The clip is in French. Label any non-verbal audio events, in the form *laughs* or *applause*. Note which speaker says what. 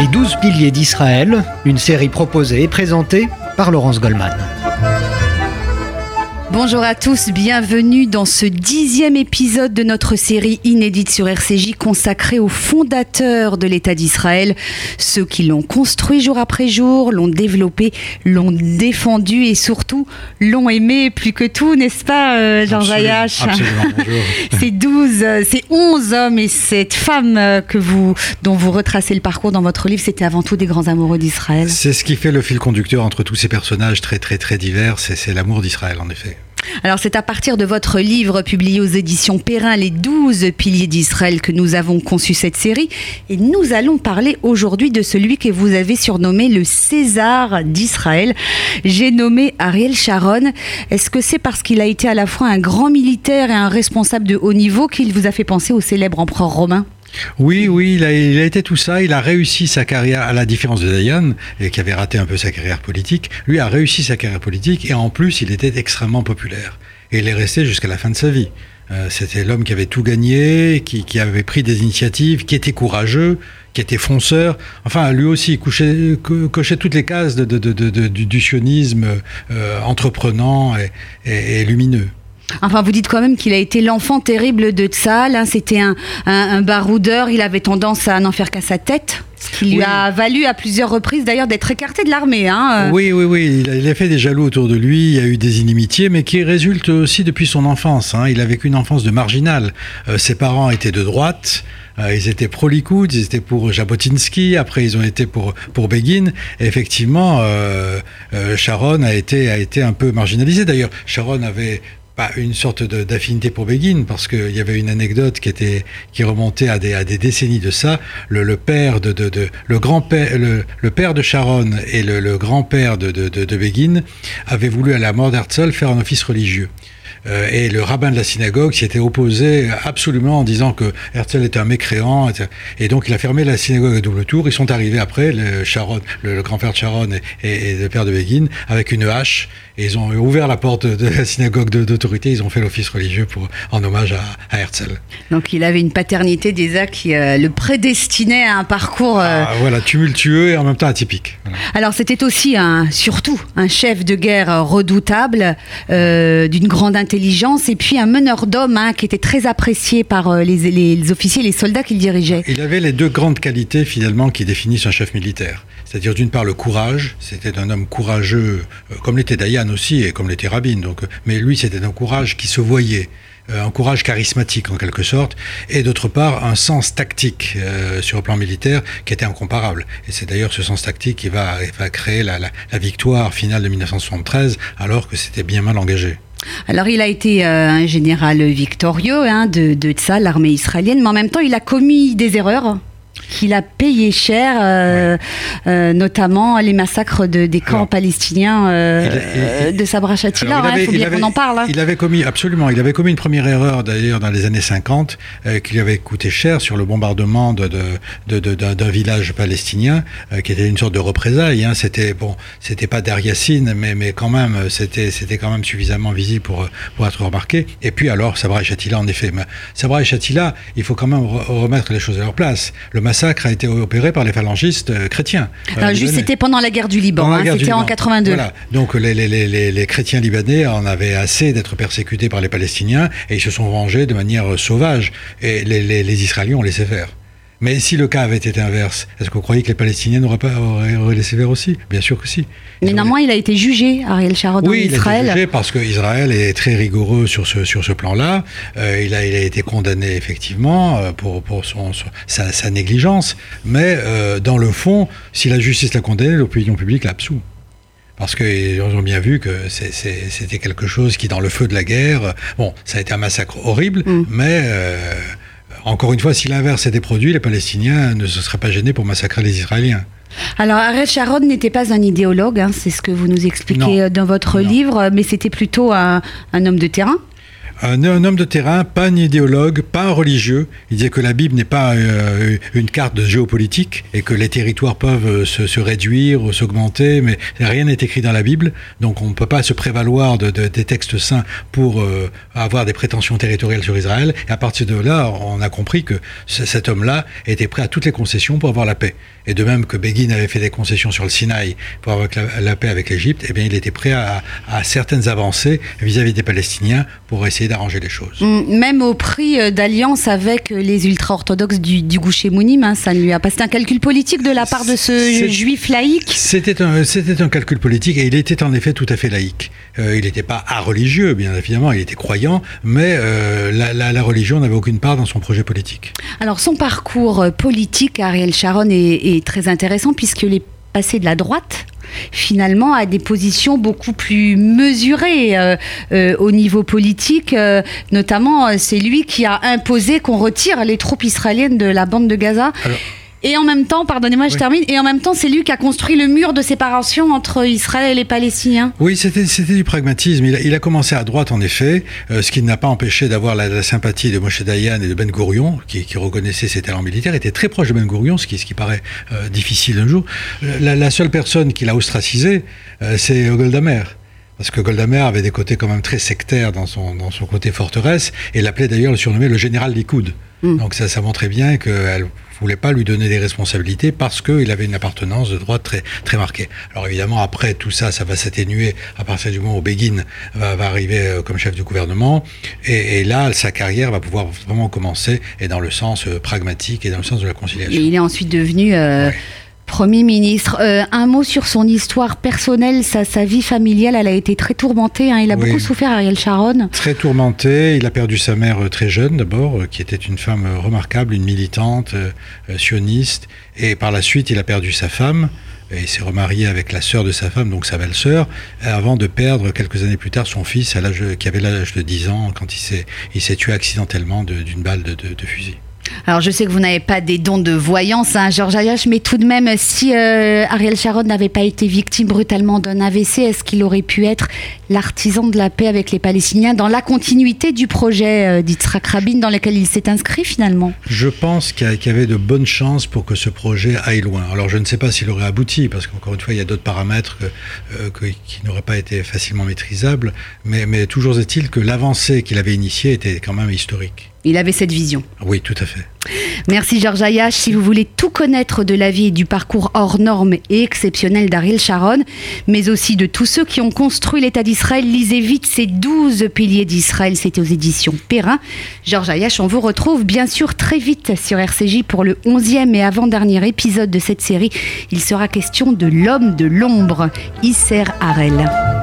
Speaker 1: Les douze piliers d'Israël, une série proposée et présentée par Laurence Goldman.
Speaker 2: Bonjour à tous, bienvenue dans ce dixième épisode de notre série inédite sur RCJ consacrée aux fondateurs de l'État d'Israël, ceux qui l'ont construit jour après jour, l'ont développé, l'ont défendu et surtout l'ont aimé plus que tout, n'est-ce pas euh, Jean Jayache *laughs* Ces douze, euh, ces onze hommes et cette femme euh, que vous, dont vous retracez le parcours dans votre livre, c'était avant tout des grands amoureux d'Israël.
Speaker 3: C'est ce qui fait le fil conducteur entre tous ces personnages très très très divers, c'est l'amour d'Israël en effet.
Speaker 2: Alors c'est à partir de votre livre publié aux éditions Perrin, Les 12 piliers d'Israël, que nous avons conçu cette série. Et nous allons parler aujourd'hui de celui que vous avez surnommé le César d'Israël. J'ai nommé Ariel Sharon. Est-ce que c'est parce qu'il a été à la fois un grand militaire et un responsable de haut niveau qu'il vous a fait penser au célèbre empereur romain?
Speaker 3: Oui, oui, il a, été tout ça. Il a réussi sa carrière, à la différence de Dayan, qui avait raté un peu sa carrière politique. Lui a réussi sa carrière politique et en plus, il était extrêmement populaire. Et il est resté jusqu'à la fin de sa vie. Euh, c'était l'homme qui avait tout gagné, qui, avait pris des initiatives, qui était courageux, qui était fonceur. Enfin, lui aussi, cochait toutes les cases du, sionisme euh, entreprenant et lumineux.
Speaker 2: Enfin, vous dites quand même qu'il a été l'enfant terrible de Tzal. Hein. C'était un, baroudeur. Il avait tendance à n'en faire qu'à sa tête. Ce qui lui a valu à plusieurs reprises d'ailleurs d'être écarté de l'armée. Hein.
Speaker 3: Oui, oui, oui. Il a, fait des jaloux autour de lui. Il y a eu des inimitiés, mais qui résultent aussi depuis son enfance. Hein. Il a vécu une enfance de marginal. Euh, ses parents étaient de droite. Euh, ils étaient pro-Likoud, ils étaient pour Jabotinsky, après ils ont été pour, pour Begin. effectivement, euh, Sharon a été, a été un peu marginalisé. D'ailleurs, Sharon avait une sorte d'affinité pour Begin, parce qu'il y avait une anecdote qui était qui remontait à des, à des décennies de ça. Le, père de, de, le grand père le, père de Sharon et le, grand père de, de, Begin avaient voulu à la mort d'Herzl faire un office religieux. Euh, et le rabbin de la synagogue s'y était opposé absolument en disant que Herzl était un mécréant. Et donc il a fermé la synagogue à double tour. Ils sont arrivés après, le, Sharon, le, grand-père de Sharon et, le père de Begin, avec une hache. Et ils ont ouvert la porte de la synagogue d'autorité. Ils ont fait l'office religieux pour, en hommage à, Herzl.
Speaker 2: Donc il avait une paternité déjà qui euh, le prédestinait à un parcours. Euh,
Speaker 3: ah, voilà, tumultueux et en même temps atypique.
Speaker 2: Alors c'était aussi un, surtout un chef de guerre redoutable, d'une grande intelligence intelligence et puis un meneur d'hommes hein, qui était très apprécié par euh, les, les, officiers, les soldats qu'il dirigeait.
Speaker 3: Il avait les deux grandes qualités finalement qui définissent un chef militaire. C'est-à-dire d'une part le courage, c'était un homme courageux, euh, comme l'était Dayan aussi et comme l'était Rabin. Donc, mais lui c'était un courage qui se voyait euh, un courage charismatique en quelque sorte, et d'autre part un sens tactique sur le plan militaire qui était incomparable. Et c'est d'ailleurs ce sens tactique qui va, va créer la, la victoire finale de 1973, alors que c'était bien mal engagé.
Speaker 2: Alors, il a été euh, un général victorieux hein, de, de l'armée israélienne, mais en même temps, il a commis des erreurs qu'il a payé cher, euh, euh, notamment les massacres de, des camps palestiniens euh, de Sabra Shatila. Il, hein, faut bien qu'on en parle. Hein.
Speaker 3: Il avait commis, absolument, il avait commis une première erreur d'ailleurs dans les années 50 qui lui avait coûté cher sur le bombardement d'un de, de, village palestinien qui était une sorte de représailles. Hein. C'était bon, c'était pas Yassine, mais, mais quand même, c'était quand même suffisamment visible pour, pour être remarqué. Et puis alors, Sabra et Shatila, en effet. Mais Sabra et Shatila, il faut quand même remettre les choses à leur place. Le massacre a été opéré par les phalangistes euh, chrétiens.
Speaker 2: Euh, juste, c'était pendant la guerre du Liban, hein, c'était en 82. Voilà.
Speaker 3: Donc les, les, les, les, chrétiens libanais en avaient assez d'être persécutés par les Palestiniens et ils se sont vengés de manière sauvage. Et les, Israéliens ont laissé faire. Mais si le cas avait été inverse, est-ce que vous croyez que les Palestiniens n'auraient pas auraient, laissé faire aussi? Bien sûr que si.
Speaker 2: Mais néanmoins, il a été jugé, Ariel Sharon,
Speaker 3: oui,
Speaker 2: en Israël.
Speaker 3: Oui, il a été jugé parce qu'Israël est très rigoureux sur ce, sur ce plan-là. Euh, il, a, il a été condamné, effectivement, euh, pour, pour son, sa, négligence. Mais euh, dans le fond, si la justice l'a condamné, l'opinion publique l'absout parce qu'ils ont bien vu que c'était quelque chose qui, dans le feu de la guerre, bon, ça a été un massacre horrible, mm. mais encore une fois, si l'inverse était produit, les Palestiniens ne se seraient pas gênés pour massacrer les Israéliens.
Speaker 2: Alors, Ariel Sharon n'était pas un idéologue, hein, c'est ce que vous nous expliquez dans votre livre, mais c'était plutôt un, homme de terrain
Speaker 3: un, homme de terrain, pas un idéologue, pas un religieux. Il disait que la Bible n'est pas euh, une carte de géopolitique et que les territoires peuvent euh, se, réduire ou s'augmenter, mais rien n'est écrit dans la Bible. Donc on ne peut pas se prévaloir de, des textes saints pour euh, avoir des prétentions territoriales sur Israël. Et à partir de là, on a compris que cet homme-là était prêt à toutes les concessions pour avoir la paix. Et de même que Begin avait fait des concessions sur le Sinaï pour avoir la, paix avec l'Égypte, eh bien il était prêt à, certaines avancées vis-à-vis des Palestiniens pour essayer d'arranger les choses.
Speaker 2: Mm, même au prix euh, d'alliance avec les ultra-orthodoxes du, du Goucher Mounim, hein, ça ne lui a pas. C'était un calcul politique de la part de ce juif laïque
Speaker 3: C'était un, un calcul politique et il était en effet tout à fait laïque. Euh, il n'était pas religieux, bien évidemment, il était croyant, mais euh, la, religion n'avait aucune part dans son projet politique.
Speaker 2: Alors son parcours politique, Ariel Sharon, est, très intéressant puisqu'il est passé de la droite finalement à des positions beaucoup plus mesurées euh, au niveau politique. notamment, c'est lui qui a imposé qu'on retire les troupes israéliennes de la bande de Gaza. Et en même temps, pardonnez-moi, je termine, et en même temps, c'est lui qui a construit le mur de séparation entre Israël et les Palestiniens.
Speaker 3: Oui, c'était du pragmatisme. Il a, commencé à droite, en effet, euh, ce qui n'a pas empêché d'avoir la, sympathie de Moshe Dayan et de Ben Gurion, qui, qui reconnaissaient ses talents militaires, était très proche de Ben Gurion, ce qui, ce qui paraît euh, difficile un jour. La, seule personne qui l'a ostracisé, euh, c'est Golda Meir parce que Golda Meir avait des côtés quand même très sectaires dans son, dans son côté forteresse, et l'appelait d'ailleurs, le surnommait le général Likoud. Mm. Donc ça, ça montrait bien qu'elle voulait pas lui donner des responsabilités parce qu'il avait une appartenance de droite très, très marquée. Alors évidemment, après tout ça, ça va s'atténuer à partir du moment où Begin va, va arriver euh, comme chef du gouvernement. Et, et, là, sa carrière va pouvoir vraiment commencer et dans le sens euh, pragmatique et dans le sens de la conciliation.
Speaker 2: Et il est ensuite devenu... Euh, Premier ministre, euh, un mot sur son histoire personnelle, sa, sa, vie familiale, elle a été très tourmentée. Hein. Il a beaucoup souffert, Ariel Sharon.
Speaker 3: Très tourmenté. Il a perdu sa mère euh, très jeune d'abord, euh, qui était une femme remarquable, une militante, sioniste. Et par la suite, il a perdu sa femme. Et il s'est remarié avec la sœur de sa femme, donc sa belle-sœur, avant de perdre quelques années plus tard son fils, à qui avait l'âge de 10 ans, quand il s'est tué accidentellement d'une balle de, de fusil.
Speaker 2: Alors je sais que vous n'avez pas des dons de voyance, hein, Georges Ayache, mais tout de même, si euh, Ariel Sharon n'avait pas été victime brutalement d'un AVC, est-ce qu'il aurait pu être l'artisan de la paix avec les Palestiniens dans la continuité du projet euh, d'Yitzhak Rabin dans lequel il s'est inscrit finalement?
Speaker 3: Je pense qu'il y avait de bonnes chances pour que ce projet aille loin. Alors je ne sais pas s'il aurait abouti, parce qu'encore une fois, il y a d'autres paramètres euh, qui n'auraient pas été facilement maîtrisables, mais, mais toujours est-il que l'avancée qu'il avait initiée était quand même historique.
Speaker 2: Il avait cette vision.
Speaker 3: Oui, tout à fait.
Speaker 2: Merci Georges Ayache. Si vous voulez tout connaître de la vie et du parcours hors norme et exceptionnel d'Ariel Sharon, mais aussi de tous ceux qui ont construit l'État d'Israël, lisez vite ces 12 piliers d'Israël. C'était aux éditions Perrin. Georges Ayache, on vous retrouve bien sûr très vite sur RCJ pour le 11e et avant-dernier épisode de cette série. Il sera question de l'homme de l'ombre, Isser Harel.